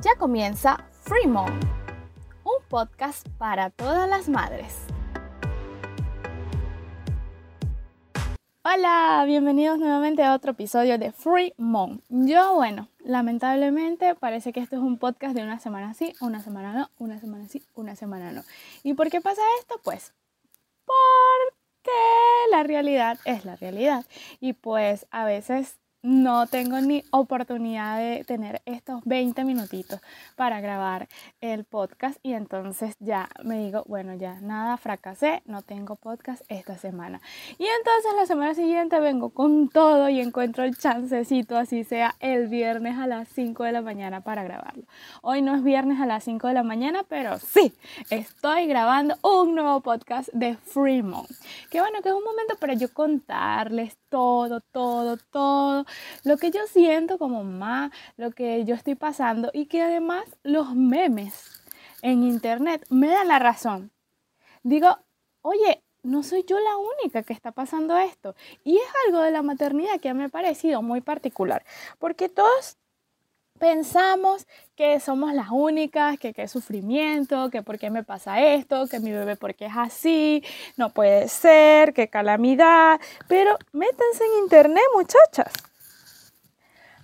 Ya comienza Free Mom, un podcast para todas las madres. Hola, bienvenidos nuevamente a otro episodio de Free Mom. Yo, bueno, lamentablemente parece que esto es un podcast de una semana sí, una semana no, una semana sí, una semana no. ¿Y por qué pasa esto? Pues porque la realidad es la realidad. Y pues a veces no tengo ni oportunidad de tener estos 20 minutitos para grabar el podcast y entonces ya me digo, bueno, ya nada, fracasé, no tengo podcast esta semana. Y entonces la semana siguiente vengo con todo y encuentro el chancecito, así sea el viernes a las 5 de la mañana para grabarlo. Hoy no es viernes a las 5 de la mañana, pero sí, estoy grabando un nuevo podcast de Fremont. Que bueno, que es un momento para yo contarles todo, todo, todo lo que yo siento como mamá, lo que yo estoy pasando y que además los memes en internet me dan la razón. Digo, oye, no soy yo la única que está pasando esto. Y es algo de la maternidad que me ha parecido muy particular, porque todos pensamos que somos las únicas, que qué sufrimiento, que por qué me pasa esto, que mi bebé por qué es así, no puede ser, qué calamidad. Pero métanse en internet, muchachas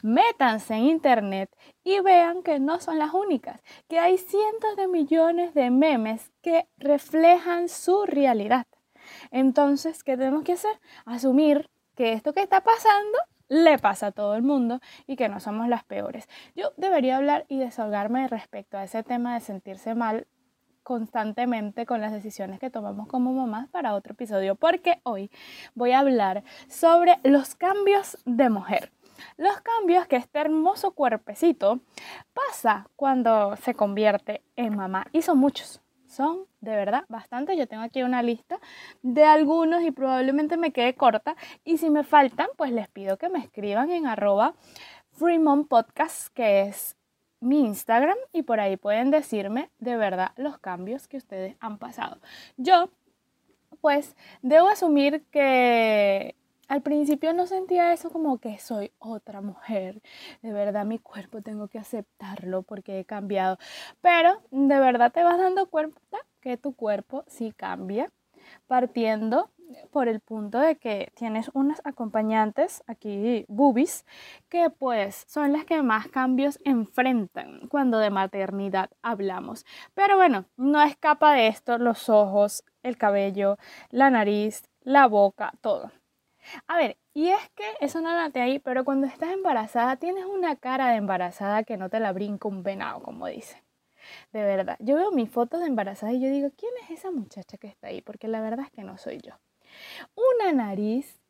métanse en internet y vean que no son las únicas, que hay cientos de millones de memes que reflejan su realidad. Entonces, ¿qué tenemos que hacer? Asumir que esto que está pasando le pasa a todo el mundo y que no somos las peores. Yo debería hablar y desahogarme respecto a ese tema de sentirse mal constantemente con las decisiones que tomamos como mamás para otro episodio, porque hoy voy a hablar sobre los cambios de mujer los cambios que este hermoso cuerpecito pasa cuando se convierte en mamá. Y son muchos, son de verdad bastante. Yo tengo aquí una lista de algunos y probablemente me quede corta. Y si me faltan, pues les pido que me escriban en arroba que es mi Instagram, y por ahí pueden decirme de verdad los cambios que ustedes han pasado. Yo, pues, debo asumir que al principio no sentía eso como que soy otra mujer. De verdad mi cuerpo tengo que aceptarlo porque he cambiado. Pero de verdad te vas dando cuenta que tu cuerpo sí cambia. Partiendo por el punto de que tienes unas acompañantes aquí, boobies, que pues son las que más cambios enfrentan cuando de maternidad hablamos. Pero bueno, no escapa de esto los ojos, el cabello, la nariz, la boca, todo. A ver, y es que eso no noté ahí, pero cuando estás embarazada tienes una cara de embarazada que no te la brinca un venado, como dice. De verdad, yo veo mis fotos de embarazada y yo digo, ¿quién es esa muchacha que está ahí? Porque la verdad es que no soy yo. Una nariz,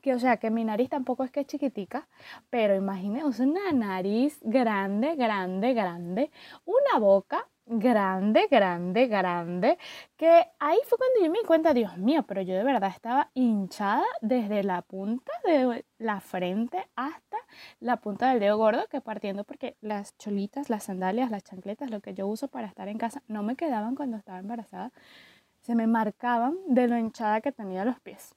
que o sea, que mi nariz tampoco es que es chiquitica, pero imagínense una nariz grande, grande, grande, una boca grande, grande, grande, que ahí fue cuando yo me di cuenta, Dios mío, pero yo de verdad estaba hinchada desde la punta de la frente hasta la punta del dedo gordo, que partiendo porque las cholitas, las sandalias, las chancletas, lo que yo uso para estar en casa, no me quedaban cuando estaba embarazada, se me marcaban de lo hinchada que tenía los pies.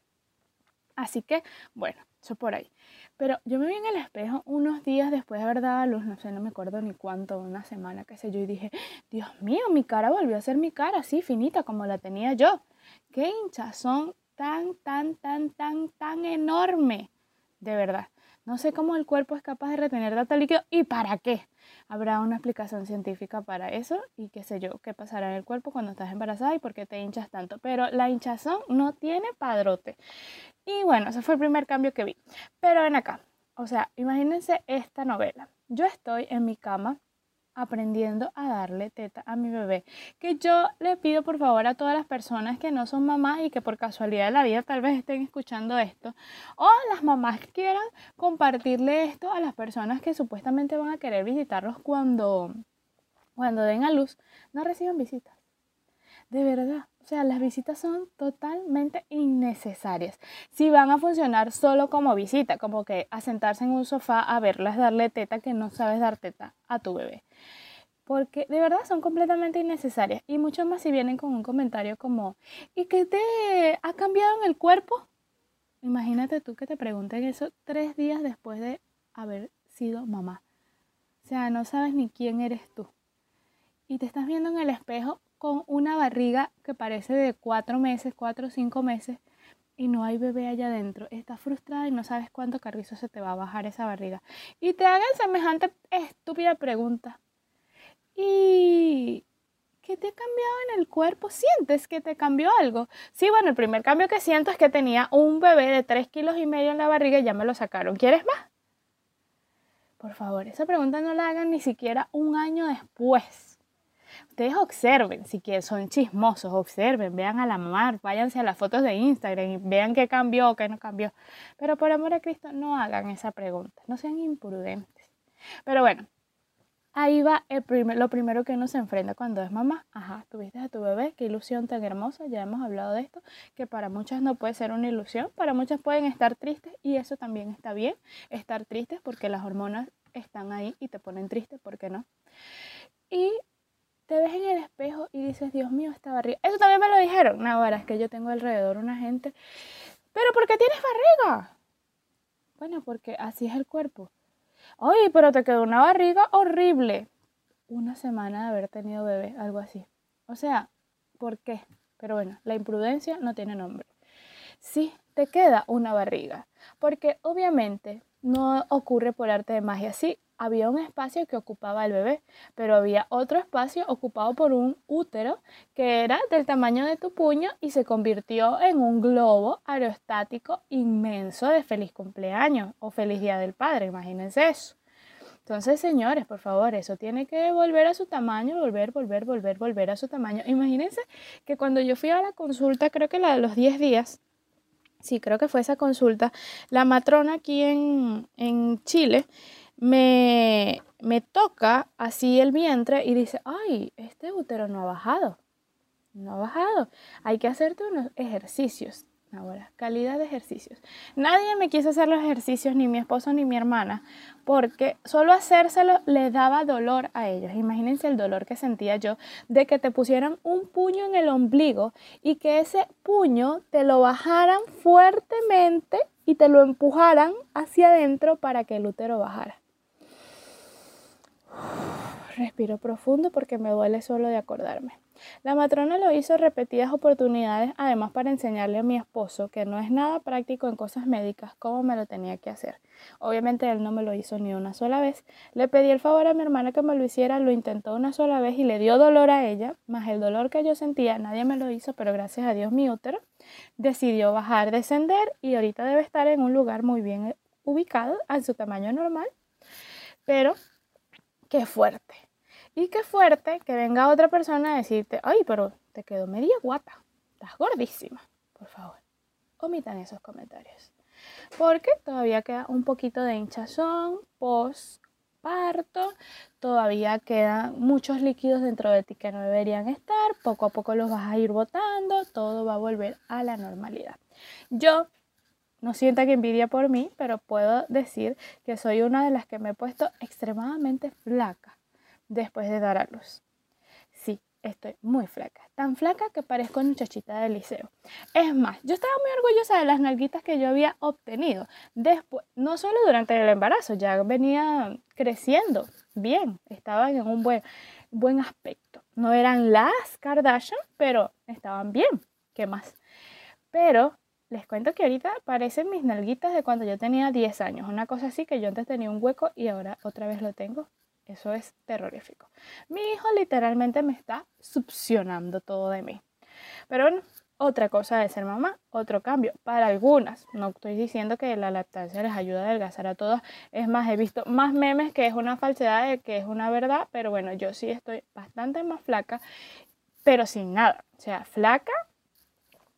Así que, bueno, por ahí. Pero yo me vi en el espejo unos días después de haber dado a luz, no sé, no me acuerdo ni cuánto, una semana, qué sé yo, y dije, Dios mío, mi cara volvió a ser mi cara, así finita como la tenía yo. Qué hinchazón tan, tan, tan, tan, tan enorme. De verdad. No sé cómo el cuerpo es capaz de retener data líquido y para qué. Habrá una explicación científica para eso y qué sé yo, qué pasará en el cuerpo cuando estás embarazada y por qué te hinchas tanto. Pero la hinchazón no tiene padrote. Y bueno, ese fue el primer cambio que vi. Pero ven acá, o sea, imagínense esta novela. Yo estoy en mi cama aprendiendo a darle teta a mi bebé. Que yo le pido por favor a todas las personas que no son mamás y que por casualidad de la vida tal vez estén escuchando esto, o las mamás quieran compartirle esto a las personas que supuestamente van a querer visitarlos cuando, cuando den a luz, no reciban visitas. De verdad, o sea, las visitas son totalmente innecesarias. Si van a funcionar solo como visita, como que a sentarse en un sofá a verlas darle teta que no sabes dar teta a tu bebé. Porque de verdad son completamente innecesarias. Y mucho más si vienen con un comentario como, ¿y qué te ha cambiado en el cuerpo? Imagínate tú que te pregunten eso tres días después de haber sido mamá. O sea, no sabes ni quién eres tú. Y te estás viendo en el espejo con una barriga que parece de cuatro meses, cuatro o cinco meses, y no hay bebé allá adentro. Estás frustrada y no sabes cuánto carrizo se te va a bajar esa barriga. Y te hagan semejante estúpida pregunta. ¿Y qué te ha cambiado en el cuerpo? ¿Sientes que te cambió algo? Sí, bueno, el primer cambio que siento es que tenía un bebé de tres kilos y medio en la barriga y ya me lo sacaron. ¿Quieres más? Por favor, esa pregunta no la hagan ni siquiera un año después ustedes observen, si quieren, son chismosos, observen, vean a la mamá, váyanse a las fotos de Instagram y vean qué cambió, qué no cambió. Pero por amor a Cristo, no hagan esa pregunta, no sean imprudentes. Pero bueno, ahí va el lo primero que uno se enfrenta cuando es mamá. Ajá, tuviste a tu bebé, qué ilusión tan hermosa, ya hemos hablado de esto, que para muchas no puede ser una ilusión, para muchas pueden estar tristes y eso también está bien, estar tristes porque las hormonas están ahí y te ponen triste, ¿por qué no? Y te ves en el espejo y dices, Dios mío, esta barriga. Eso también me lo dijeron. No, ahora es que yo tengo alrededor una gente. Pero ¿por qué tienes barriga? Bueno, porque así es el cuerpo. Oye, pero te quedó una barriga horrible. Una semana de haber tenido bebé, algo así. O sea, ¿por qué? Pero bueno, la imprudencia no tiene nombre. Sí, te queda una barriga. Porque obviamente no ocurre por arte de magia. Sí, había un espacio que ocupaba el bebé, pero había otro espacio ocupado por un útero que era del tamaño de tu puño y se convirtió en un globo aerostático inmenso de feliz cumpleaños o feliz día del padre, imagínense eso. Entonces, señores, por favor, eso tiene que volver a su tamaño, volver, volver, volver, volver a su tamaño. Imagínense que cuando yo fui a la consulta, creo que la de los 10 días, sí, creo que fue esa consulta, la matrona aquí en, en Chile, me, me toca así el vientre y dice, ay, este útero no ha bajado, no ha bajado, hay que hacerte unos ejercicios. Ahora, calidad de ejercicios. Nadie me quiso hacer los ejercicios, ni mi esposo ni mi hermana, porque solo hacérselo le daba dolor a ellos. Imagínense el dolor que sentía yo de que te pusieran un puño en el ombligo y que ese puño te lo bajaran fuertemente y te lo empujaran hacia adentro para que el útero bajara. Respiro profundo porque me duele solo de acordarme. La matrona lo hizo repetidas oportunidades, además para enseñarle a mi esposo que no es nada práctico en cosas médicas cómo me lo tenía que hacer. Obviamente él no me lo hizo ni una sola vez. Le pedí el favor a mi hermana que me lo hiciera, lo intentó una sola vez y le dio dolor a ella, más el dolor que yo sentía, nadie me lo hizo, pero gracias a Dios mi útero decidió bajar, descender y ahorita debe estar en un lugar muy bien ubicado a su tamaño normal, pero qué fuerte. Y qué fuerte que venga otra persona a decirte, ay, pero te quedó media guapa, estás gordísima. Por favor, omitan esos comentarios. Porque todavía queda un poquito de hinchazón post parto, todavía quedan muchos líquidos dentro de ti que no deberían estar, poco a poco los vas a ir botando, todo va a volver a la normalidad. Yo no sienta que envidia por mí, pero puedo decir que soy una de las que me he puesto extremadamente flaca después de dar a luz. Sí, estoy muy flaca, tan flaca que parezco muchachita del liceo. Es más, yo estaba muy orgullosa de las nalguitas que yo había obtenido después, no solo durante el embarazo, ya venía creciendo bien, estaban en un buen, buen aspecto. No eran las Kardashian, pero estaban bien. ¿Qué más? Pero les cuento que ahorita parecen mis nalguitas de cuando yo tenía 10 años. Una cosa así que yo antes tenía un hueco y ahora otra vez lo tengo. Eso es terrorífico. Mi hijo literalmente me está succionando todo de mí. Pero bueno, otra cosa de ser mamá, otro cambio. Para algunas, no estoy diciendo que la lactancia les ayuda a adelgazar a todas. Es más, he visto más memes que es una falsedad de que es una verdad. Pero bueno, yo sí estoy bastante más flaca, pero sin nada. O sea, flaca,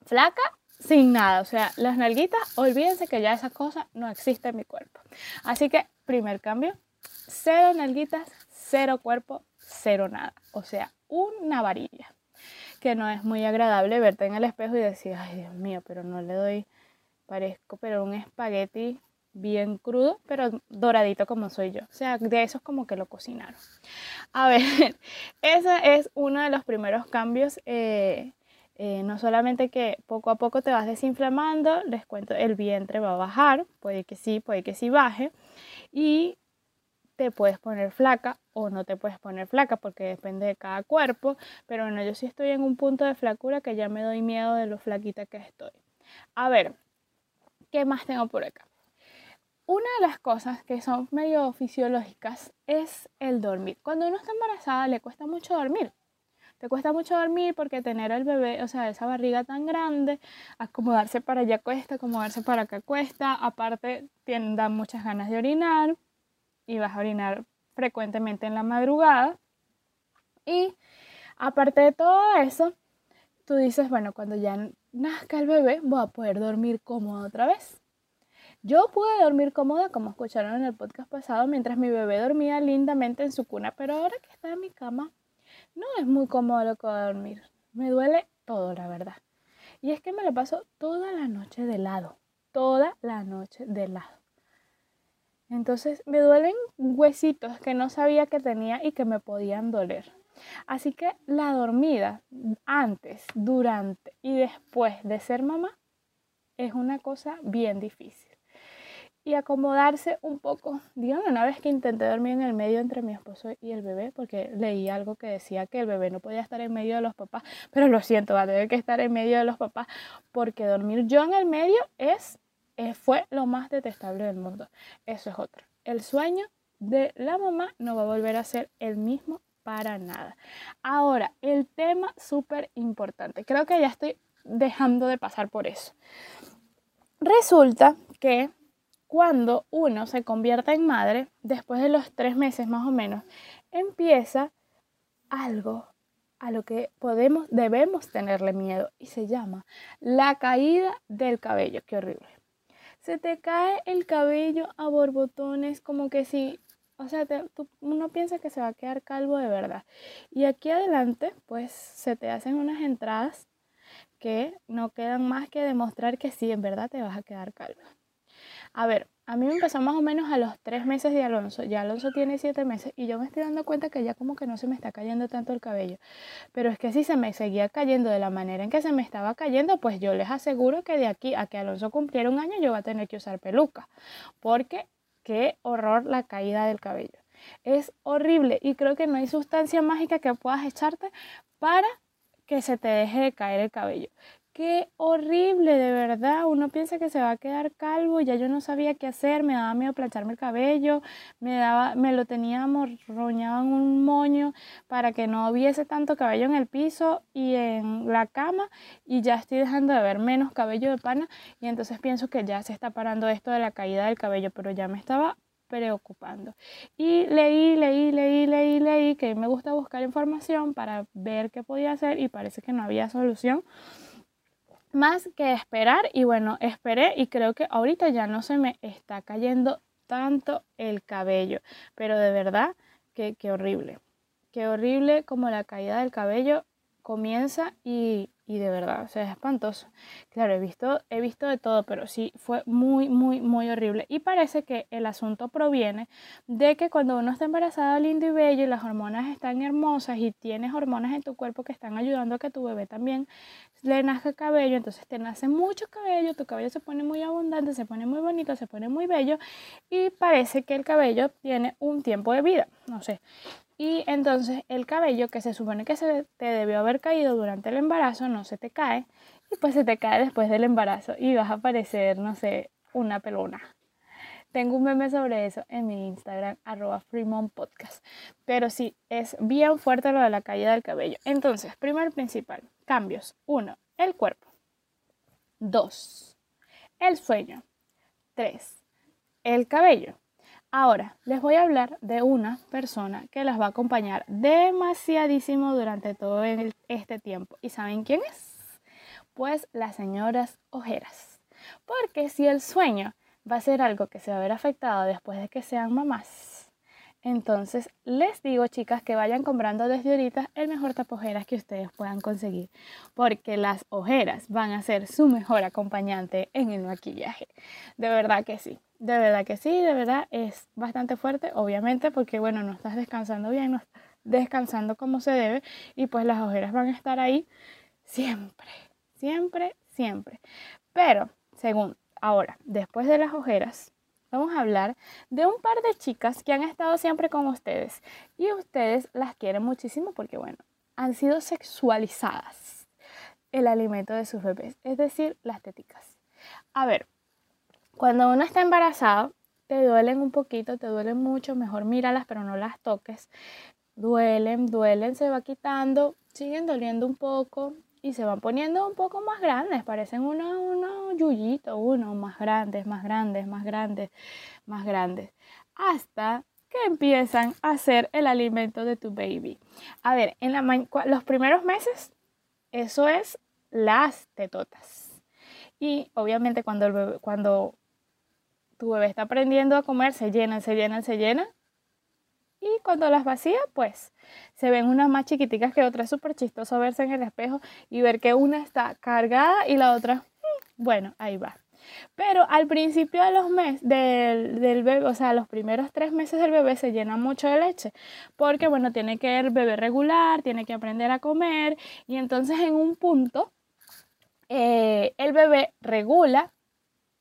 flaca sin nada. O sea, las nalguitas, olvídense que ya esa cosa no existe en mi cuerpo. Así que, primer cambio, cero nalguitas, cero cuerpo, cero nada. O sea, una varilla. Que no es muy agradable verte en el espejo y decir, ay Dios mío, pero no le doy, parezco, pero un espagueti bien crudo, pero doradito como soy yo. O sea, de esos como que lo cocinaron. A ver, ese es uno de los primeros cambios eh, eh, no solamente que poco a poco te vas desinflamando, les cuento, el vientre va a bajar, puede que sí, puede que sí baje, y te puedes poner flaca o no te puedes poner flaca porque depende de cada cuerpo, pero bueno, yo sí estoy en un punto de flacura que ya me doy miedo de lo flaquita que estoy. A ver, ¿qué más tengo por acá? Una de las cosas que son medio fisiológicas es el dormir. Cuando uno está embarazada le cuesta mucho dormir. Te cuesta mucho dormir porque tener al bebé, o sea, esa barriga tan grande, acomodarse para allá cuesta, acomodarse para acá cuesta. Aparte, tienen, muchas ganas de orinar y vas a orinar frecuentemente en la madrugada. Y aparte de todo eso, tú dices, bueno, cuando ya nazca el bebé, voy a poder dormir cómodo otra vez. Yo pude dormir cómoda, como escucharon en el podcast pasado, mientras mi bebé dormía lindamente en su cuna, pero ahora que está en mi cama, no es muy cómodo que va a dormir. Me duele todo, la verdad. Y es que me lo paso toda la noche de lado, toda la noche de lado. Entonces me duelen huesitos que no sabía que tenía y que me podían doler. Así que la dormida antes, durante y después de ser mamá es una cosa bien difícil. Y acomodarse un poco. Díganme una vez que intenté dormir en el medio entre mi esposo y el bebé, porque leí algo que decía que el bebé no podía estar en medio de los papás, pero lo siento, va a tener que estar en medio de los papás, porque dormir yo en el medio es eh, fue lo más detestable del mundo. Eso es otro. El sueño de la mamá no va a volver a ser el mismo para nada. Ahora, el tema súper importante. Creo que ya estoy dejando de pasar por eso. Resulta que cuando uno se convierte en madre, después de los tres meses más o menos, empieza algo a lo que podemos, debemos tenerle miedo y se llama la caída del cabello. Qué horrible se te cae el cabello a borbotones como que si, o sea, uno piensa que se va a quedar calvo de verdad. Y aquí adelante, pues se te hacen unas entradas que no quedan más que demostrar que sí, en verdad te vas a quedar calvo. A ver, a mí me empezó más o menos a los tres meses de Alonso. Ya Alonso tiene siete meses y yo me estoy dando cuenta que ya como que no se me está cayendo tanto el cabello. Pero es que si se me seguía cayendo de la manera en que se me estaba cayendo, pues yo les aseguro que de aquí a que Alonso cumpliera un año yo voy a tener que usar peluca. Porque qué horror la caída del cabello. Es horrible y creo que no hay sustancia mágica que puedas echarte para que se te deje de caer el cabello. Qué horrible, de verdad. Uno piensa que se va a quedar calvo, ya yo no sabía qué hacer, me daba miedo plancharme el cabello, me daba, me lo tenía morroñado en un moño para que no hubiese tanto cabello en el piso y en la cama y ya estoy dejando de ver menos cabello de pana y entonces pienso que ya se está parando esto de la caída del cabello, pero ya me estaba preocupando. Y leí, leí, leí, leí, leí, que me gusta buscar información para ver qué podía hacer y parece que no había solución más que esperar y bueno, esperé y creo que ahorita ya no se me está cayendo tanto el cabello, pero de verdad que, qué horrible, qué horrible como la caída del cabello comienza y, y de verdad, o sea, es espantoso. Claro, he visto, he visto de todo, pero sí fue muy, muy, muy horrible. Y parece que el asunto proviene de que cuando uno está embarazado, lindo y bello, y las hormonas están hermosas y tienes hormonas en tu cuerpo que están ayudando a que tu bebé también le nazca cabello, entonces te nace mucho cabello, tu cabello se pone muy abundante, se pone muy bonito, se pone muy bello y parece que el cabello tiene un tiempo de vida, no sé. Y entonces el cabello que se supone que se te debió haber caído durante el embarazo no se te cae y pues se te cae después del embarazo y vas a parecer, no sé, una pelona. Tengo un meme sobre eso en mi Instagram, arroba Podcast. Pero sí, es bien fuerte lo de la caída del cabello. Entonces, primer principal, cambios. Uno, el cuerpo. Dos, el sueño. Tres, el cabello. Ahora, les voy a hablar de una persona que las va a acompañar demasiadísimo durante todo este tiempo. ¿Y saben quién es? Pues las señoras ojeras. Porque si el sueño va a ser algo que se va a ver afectado después de que sean mamás, entonces, les digo, chicas, que vayan comprando desde ahorita el mejor tapojeras que ustedes puedan conseguir, porque las ojeras van a ser su mejor acompañante en el maquillaje. De verdad que sí, de verdad que sí, de verdad es bastante fuerte, obviamente, porque bueno, no estás descansando bien, no estás descansando como se debe, y pues las ojeras van a estar ahí siempre, siempre, siempre. Pero, según ahora, después de las ojeras, vamos a hablar de un par de chicas que han estado siempre con ustedes y ustedes las quieren muchísimo porque, bueno, han sido sexualizadas el alimento de sus bebés, es decir, las teticas. A ver, cuando uno está embarazado, te duelen un poquito, te duelen mucho, mejor míralas, pero no las toques. Duelen, duelen, se va quitando, siguen doliendo un poco, y se van poniendo un poco más grandes, parecen unos uno yuyitos, uno más grandes, más grandes, más grandes, más grandes, hasta que empiezan a ser el alimento de tu baby. A ver, en la los primeros meses, eso es las tetotas. Y obviamente cuando, cuando tu bebé está aprendiendo a comer, se llenan, se llenan, se llenan y cuando las vacía, pues se ven unas más chiquiticas que otras. Es súper chistoso verse en el espejo y ver que una está cargada y la otra, mm, bueno, ahí va. Pero al principio de los meses del, bebé, o sea, los primeros tres meses del bebé se llena mucho de leche, porque bueno, tiene que el bebé regular, tiene que aprender a comer y entonces en un punto eh, el bebé regula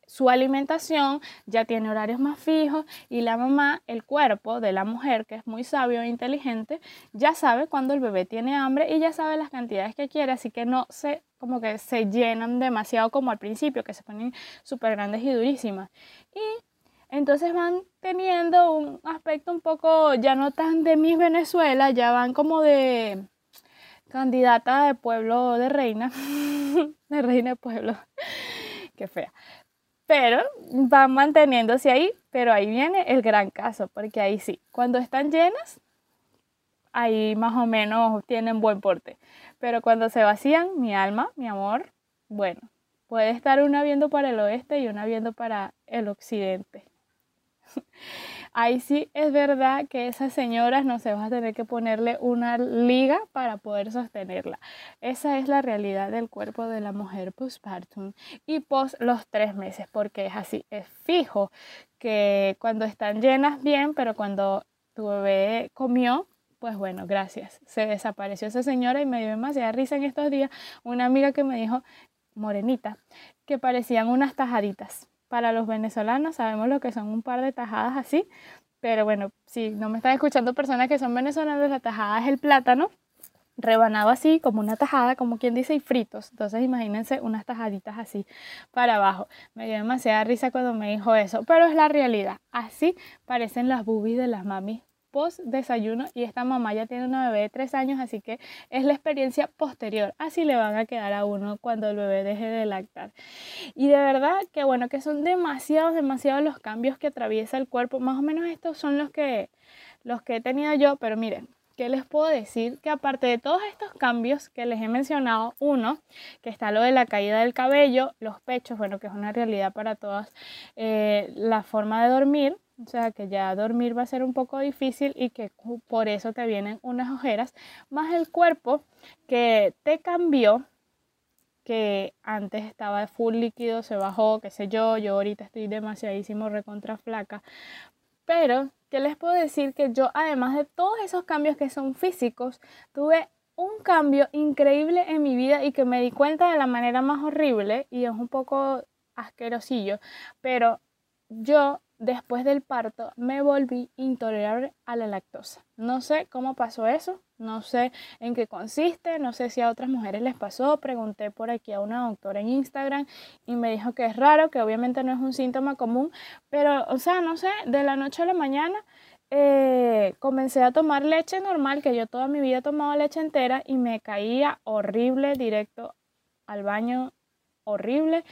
su alimentación ya tiene horarios más fijos y la mamá, el cuerpo de la mujer, que es muy sabio e inteligente, ya sabe cuando el bebé tiene hambre y ya sabe las cantidades que quiere, así que no se como que se llenan demasiado como al principio, que se ponen súper grandes y durísimas. Y entonces van teniendo un aspecto un poco ya no tan de Miss Venezuela, ya van como de candidata de pueblo de reina, de reina de pueblo, qué fea pero van manteniéndose ahí, pero ahí viene el gran caso, porque ahí sí, cuando están llenas, ahí más o menos tienen buen porte, pero cuando se vacían, mi alma, mi amor, bueno, puede estar una viendo para el oeste y una viendo para el occidente. Ahí sí es verdad que esas señoras no se va a tener que ponerle una liga para poder sostenerla. Esa es la realidad del cuerpo de la mujer postpartum y post los tres meses, porque es así, es fijo que cuando están llenas bien, pero cuando tu bebé comió, pues bueno, gracias. Se desapareció esa señora y me dio demasiada risa en estos días una amiga que me dijo, morenita, que parecían unas tajaditas para los venezolanos sabemos lo que son un par de tajadas así, pero bueno, si no me están escuchando personas que son venezolanas, la tajada es el plátano rebanado así como una tajada, como quien dice, y fritos. Entonces imagínense unas tajaditas así para abajo. Me dio demasiada risa cuando me dijo eso, pero es la realidad. Así parecen las boobies de las mamis post desayuno y esta mamá ya tiene una bebé de tres años, así que es la experiencia posterior. Así le van a quedar a uno cuando el bebé deje de lactar. Y de verdad que bueno, que son demasiados, demasiados los cambios que atraviesa el cuerpo. Más o menos estos son los que, los que he tenido yo, pero miren, ¿qué les puedo decir? Que aparte de todos estos cambios que les he mencionado, uno, que está lo de la caída del cabello, los pechos, bueno, que es una realidad para todas, eh, la forma de dormir, o sea que ya dormir va a ser un poco difícil y que por eso te vienen unas ojeras, más el cuerpo que te cambió, que antes estaba full líquido, se bajó, qué sé yo, yo ahorita estoy demasiadísimo recontra flaca, pero ¿qué les puedo decir? Que yo además de todos esos cambios que son físicos, tuve un cambio increíble en mi vida y que me di cuenta de la manera más horrible y es un poco asquerosillo, pero yo después del parto me volví intolerable a la lactosa. No sé cómo pasó eso, no sé en qué consiste, no sé si a otras mujeres les pasó. Pregunté por aquí a una doctora en Instagram y me dijo que es raro, que obviamente no es un síntoma común, pero, o sea, no sé, de la noche a la mañana eh, comencé a tomar leche normal, que yo toda mi vida he tomado leche entera y me caía horrible directo al baño, horrible.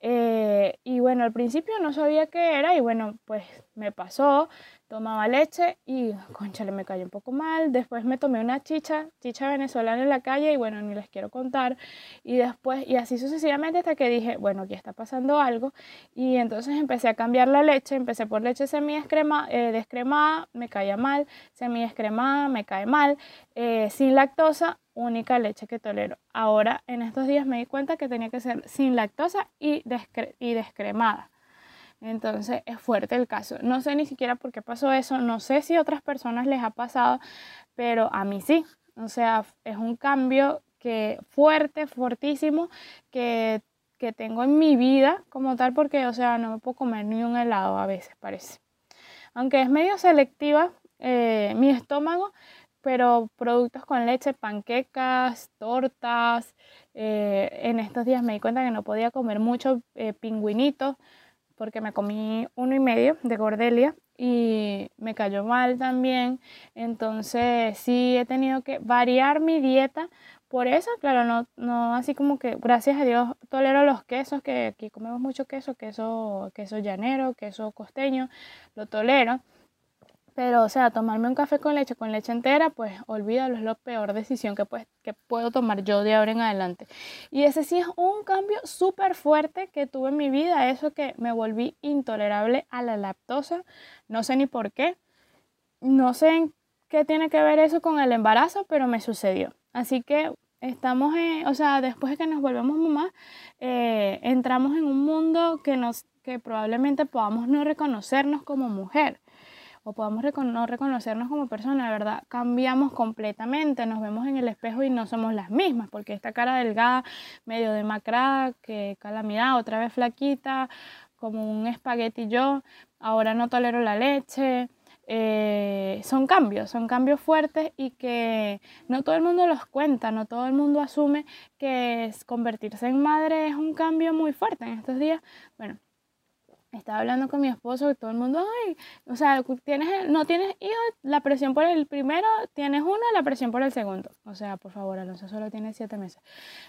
Eh, y bueno, al principio no sabía qué era y bueno, pues me pasó, tomaba leche y, conchale, me cayó un poco mal. Después me tomé una chicha, chicha venezolana en la calle y bueno, ni les quiero contar. Y después, y así sucesivamente hasta que dije, bueno, aquí está pasando algo. Y entonces empecé a cambiar la leche, empecé por leche semi eh, descremada, me caía mal, semi descremada, me cae mal, eh, sin lactosa, única leche que tolero. Ahora, en estos días me di cuenta que tenía que ser sin lactosa y, y descremada. Entonces es fuerte el caso. No sé ni siquiera por qué pasó eso, no sé si a otras personas les ha pasado, pero a mí sí. O sea, es un cambio que fuerte, fortísimo, que que tengo en mi vida como tal, porque, o sea, no me puedo comer ni un helado a veces, parece. Aunque es medio selectiva eh, mi estómago, pero productos con leche, panquecas, tortas. Eh, en estos días me di cuenta que no podía comer mucho eh, pingüinitos porque me comí uno y medio de gordelia y me cayó mal también. Entonces sí he tenido que variar mi dieta. Por eso, claro, no, no así como que, gracias a Dios, tolero los quesos, que aquí comemos mucho queso, queso, queso llanero, queso costeño, lo tolero pero, o sea, tomarme un café con leche, con leche entera, pues olvídalo, es la peor decisión que, pues, que puedo tomar yo de ahora en adelante. Y ese sí es un cambio súper fuerte que tuve en mi vida, eso que me volví intolerable a la lactosa, no sé ni por qué, no sé en qué tiene que ver eso con el embarazo, pero me sucedió. Así que estamos, o sea, después de que nos volvemos mamás, eh, entramos en un mundo que, nos, que probablemente podamos no reconocernos como mujer o podamos no reconocernos como persona, de verdad, cambiamos completamente, nos vemos en el espejo y no somos las mismas, porque esta cara delgada, medio demacrada, que calamidad, otra vez flaquita, como un espagueti yo, ahora no tolero la leche, eh, son cambios, son cambios fuertes y que no todo el mundo los cuenta, no todo el mundo asume que convertirse en madre es un cambio muy fuerte en estos días. Bueno, estaba hablando con mi esposo y todo el mundo, ay, o sea, tienes, no tienes hijos, la presión por el primero, tienes uno, la presión por el segundo. O sea, por favor, Alonso solo tiene siete meses.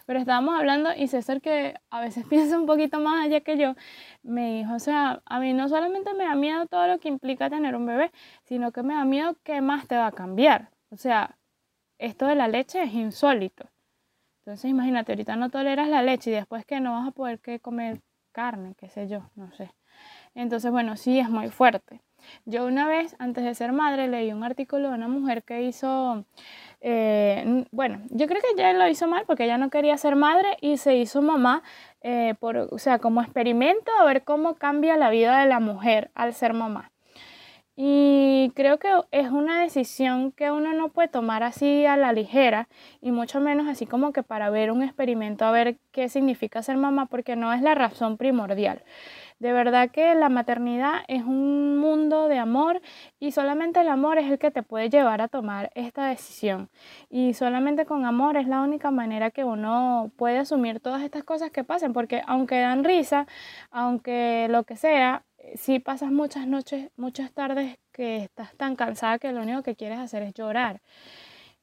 Pero estábamos hablando y César, que a veces piensa un poquito más allá que yo, me dijo, o sea, a mí no solamente me da miedo todo lo que implica tener un bebé, sino que me da miedo qué más te va a cambiar. O sea, esto de la leche es insólito. Entonces, imagínate, ahorita no toleras la leche y después que no vas a poder comer carne, qué sé yo, no sé. Entonces, bueno, sí es muy fuerte. Yo una vez, antes de ser madre, leí un artículo de una mujer que hizo, eh, bueno, yo creo que ella lo hizo mal porque ella no quería ser madre y se hizo mamá, eh, por, o sea, como experimento a ver cómo cambia la vida de la mujer al ser mamá. Y creo que es una decisión que uno no puede tomar así a la ligera y mucho menos así como que para ver un experimento a ver qué significa ser mamá porque no es la razón primordial. De verdad que la maternidad es un mundo de amor y solamente el amor es el que te puede llevar a tomar esta decisión. Y solamente con amor es la única manera que uno puede asumir todas estas cosas que pasen, porque aunque dan risa, aunque lo que sea, si pasas muchas noches, muchas tardes que estás tan cansada que lo único que quieres hacer es llorar.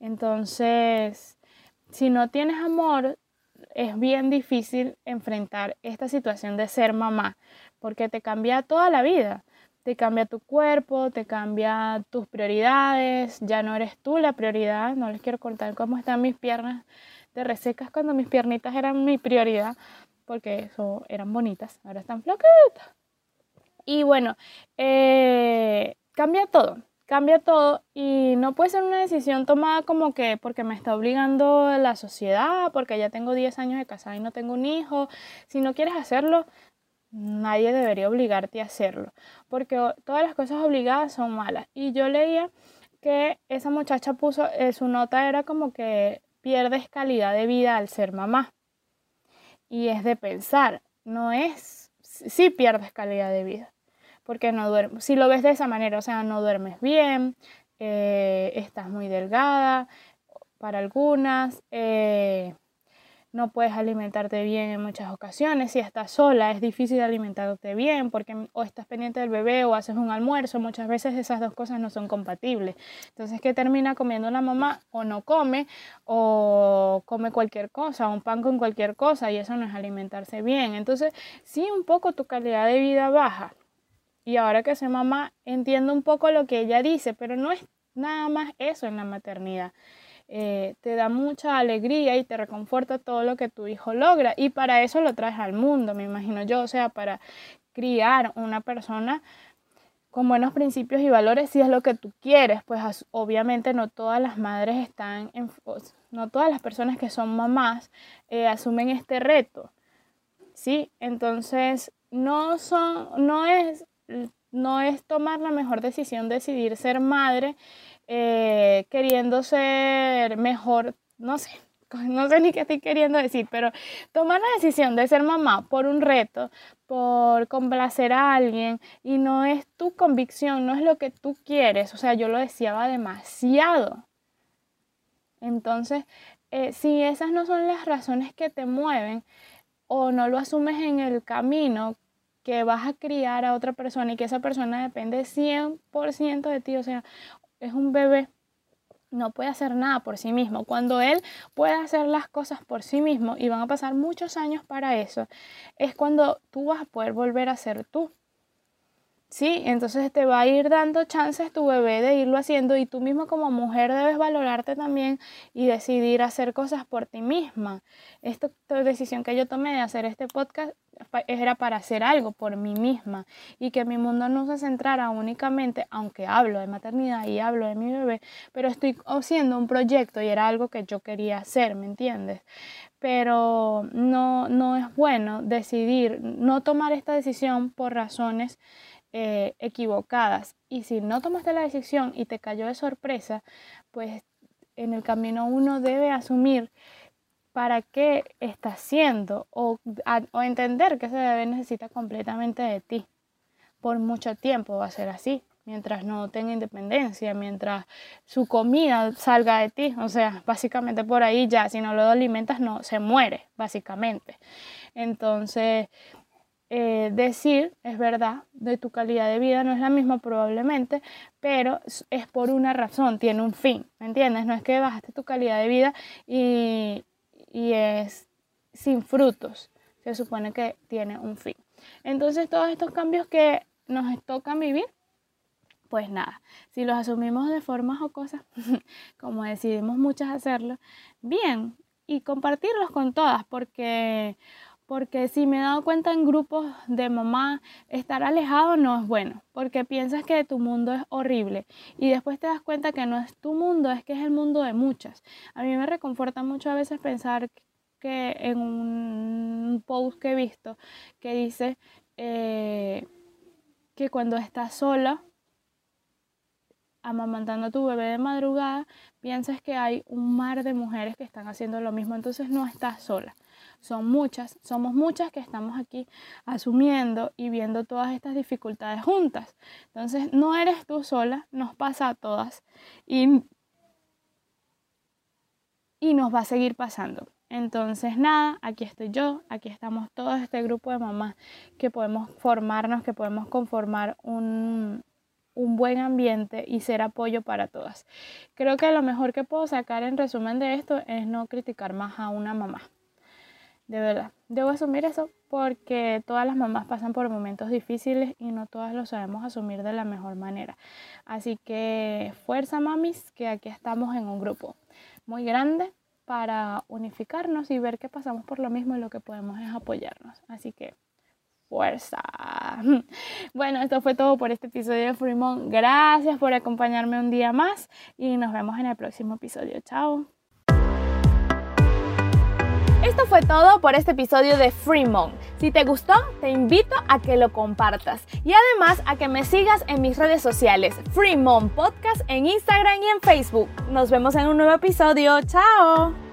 Entonces, si no tienes amor, es bien difícil enfrentar esta situación de ser mamá porque te cambia toda la vida. Te cambia tu cuerpo, te cambia tus prioridades, ya no eres tú la prioridad. No les quiero contar cómo están mis piernas de resecas cuando mis piernitas eran mi prioridad, porque eso eran bonitas, ahora están flaquitas. Y bueno, eh, cambia todo, cambia todo y no puede ser una decisión tomada como que porque me está obligando la sociedad, porque ya tengo 10 años de casada y no tengo un hijo. Si no quieres hacerlo, Nadie debería obligarte a hacerlo, porque todas las cosas obligadas son malas. Y yo leía que esa muchacha puso, eh, su nota era como que pierdes calidad de vida al ser mamá. Y es de pensar, no es, sí pierdes calidad de vida, porque no duermes, si lo ves de esa manera, o sea, no duermes bien, eh, estás muy delgada para algunas, eh, no puedes alimentarte bien en muchas ocasiones. Si estás sola, es difícil alimentarte bien porque o estás pendiente del bebé o haces un almuerzo. Muchas veces esas dos cosas no son compatibles. Entonces, ¿qué termina comiendo la mamá? O no come o come cualquier cosa, un pan con cualquier cosa y eso no es alimentarse bien. Entonces, sí, un poco tu calidad de vida baja. Y ahora que soy mamá, entiendo un poco lo que ella dice, pero no es nada más eso en la maternidad. Eh, te da mucha alegría y te reconforta todo lo que tu hijo logra. Y para eso lo traes al mundo, me imagino yo, o sea, para criar una persona con buenos principios y valores si es lo que tú quieres, pues obviamente no todas las madres están, en, no todas las personas que son mamás eh, asumen este reto, ¿sí? Entonces, no son, no es, no es tomar la mejor decisión decidir ser madre eh, queriendo ser mejor, no sé, no sé ni qué estoy queriendo decir, pero tomar la decisión de ser mamá por un reto, por complacer a alguien y no es tu convicción, no es lo que tú quieres, o sea, yo lo deseaba demasiado. Entonces, eh, si esas no son las razones que te mueven o no lo asumes en el camino que vas a criar a otra persona y que esa persona depende 100% de ti, o sea, es un bebé no puede hacer nada por sí mismo. Cuando él puede hacer las cosas por sí mismo y van a pasar muchos años para eso, es cuando tú vas a poder volver a ser tú. Sí, entonces te va a ir dando chances tu bebé de irlo haciendo y tú mismo como mujer debes valorarte también y decidir hacer cosas por ti misma. Esta decisión que yo tomé de hacer este podcast era para hacer algo por mí misma y que mi mundo no se centrara únicamente, aunque hablo de maternidad y hablo de mi bebé, pero estoy haciendo un proyecto y era algo que yo quería hacer, ¿me entiendes? Pero no, no es bueno decidir, no tomar esta decisión por razones eh, equivocadas. Y si no tomaste la decisión y te cayó de sorpresa, pues en el camino uno debe asumir para qué está haciendo o, o entender que ese bebé necesita completamente de ti. Por mucho tiempo va a ser así, mientras no tenga independencia, mientras su comida salga de ti. O sea, básicamente por ahí ya, si no lo alimentas, no, se muere, básicamente. Entonces, eh, decir, es verdad, de tu calidad de vida no es la misma probablemente, pero es por una razón, tiene un fin, ¿me entiendes? No es que bajaste tu calidad de vida y, y es sin frutos, se supone que tiene un fin. Entonces todos estos cambios que nos tocan vivir, pues nada, si los asumimos de formas o cosas, como decidimos muchas hacerlo, bien, y compartirlos con todas, porque porque si me he dado cuenta en grupos de mamá, estar alejado no es bueno, porque piensas que tu mundo es horrible y después te das cuenta que no es tu mundo, es que es el mundo de muchas. A mí me reconforta mucho a veces pensar que en un post que he visto que dice eh, que cuando estás sola, amamantando a tu bebé de madrugada, piensas que hay un mar de mujeres que están haciendo lo mismo, entonces no estás sola son muchas, somos muchas que estamos aquí asumiendo y viendo todas estas dificultades juntas. Entonces, no eres tú sola, nos pasa a todas y, y nos va a seguir pasando. Entonces, nada, aquí estoy yo, aquí estamos todo este grupo de mamás que podemos formarnos, que podemos conformar un, un buen ambiente y ser apoyo para todas. Creo que lo mejor que puedo sacar en resumen de esto es no criticar más a una mamá de verdad. Debo asumir eso porque todas las mamás pasan por momentos difíciles y no todas lo sabemos asumir de la mejor manera. Así que fuerza mamis, que aquí estamos en un grupo muy grande para unificarnos y ver que pasamos por lo mismo y lo que podemos es apoyarnos. Así que fuerza. Bueno, esto fue todo por este episodio de Fremont. Gracias por acompañarme un día más y nos vemos en el próximo episodio. Chao. Esto fue todo por este episodio de Fremont. Si te gustó, te invito a que lo compartas y además a que me sigas en mis redes sociales, Fremont Podcast en Instagram y en Facebook. Nos vemos en un nuevo episodio. ¡Chao!